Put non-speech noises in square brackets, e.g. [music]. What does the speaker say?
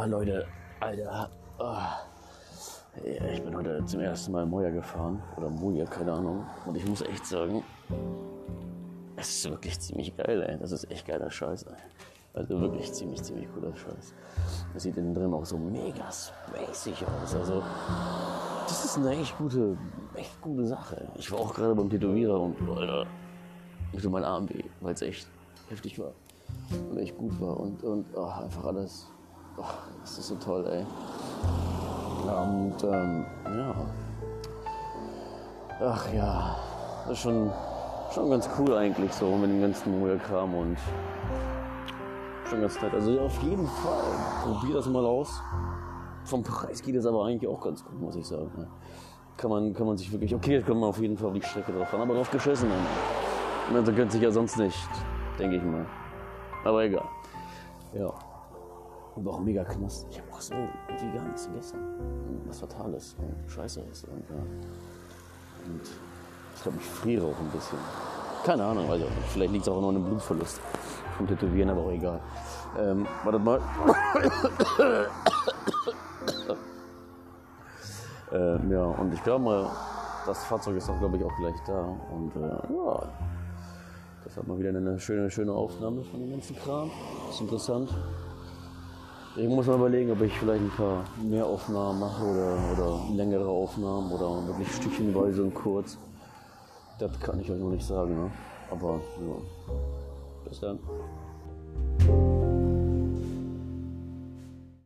Oh, Leute, Alter. Oh. Ich bin heute zum ersten Mal Moja gefahren. Oder Moja, keine Ahnung. Und ich muss echt sagen, es ist wirklich ziemlich geil, ey. Das ist echt geiler Scheiß, ey. Also wirklich ziemlich, ziemlich cooler Scheiß. Das sieht innen drin auch so mega spacig aus. Also, das ist eine echt gute, echt gute Sache. Ich war auch gerade beim Tätowierer und, Alter, mir tut mein Arm weh, weil es echt heftig war. Und echt gut war. Und, und oh, einfach alles. Oh, das ist so toll, ey. Und, ähm, ja. Ach ja, das ist schon, schon ganz cool eigentlich so mit dem ganzen Moja-Kram und schon ganz nett. Also auf jeden Fall, probier das mal aus. Vom Preis geht es aber eigentlich auch ganz gut, muss ich sagen. Kann man, kann man sich wirklich, okay, jetzt kommt man auf jeden Fall auf die Strecke drauf fahren, aber drauf geschissen. Man gönnt sich ja sonst nicht, denke ich mal. Aber egal. Ja. Und auch mega knast. Ich habe auch so irgendwie gar nichts gegessen. Was Fatales und Scheiße ist. Und, ja. und ich glaube, ich friere auch ein bisschen. Keine Ahnung, nicht. Vielleicht liegt es auch nur an einem Blutverlust vom Tätowieren, aber auch egal. Ähm, wartet mal. [coughs] ähm, ja, und ich glaube mal, das Fahrzeug ist auch, glaube ich, auch gleich da. Und äh, ja, das hat mal wieder eine schöne, schöne Aufnahme von dem ganzen Kram. ist interessant. Ich muss mal überlegen, ob ich vielleicht ein paar mehr Aufnahmen mache oder, oder längere Aufnahmen oder wirklich stückchenweise und kurz. Das kann ich euch noch nicht sagen, ne? Aber ja. Bis dann.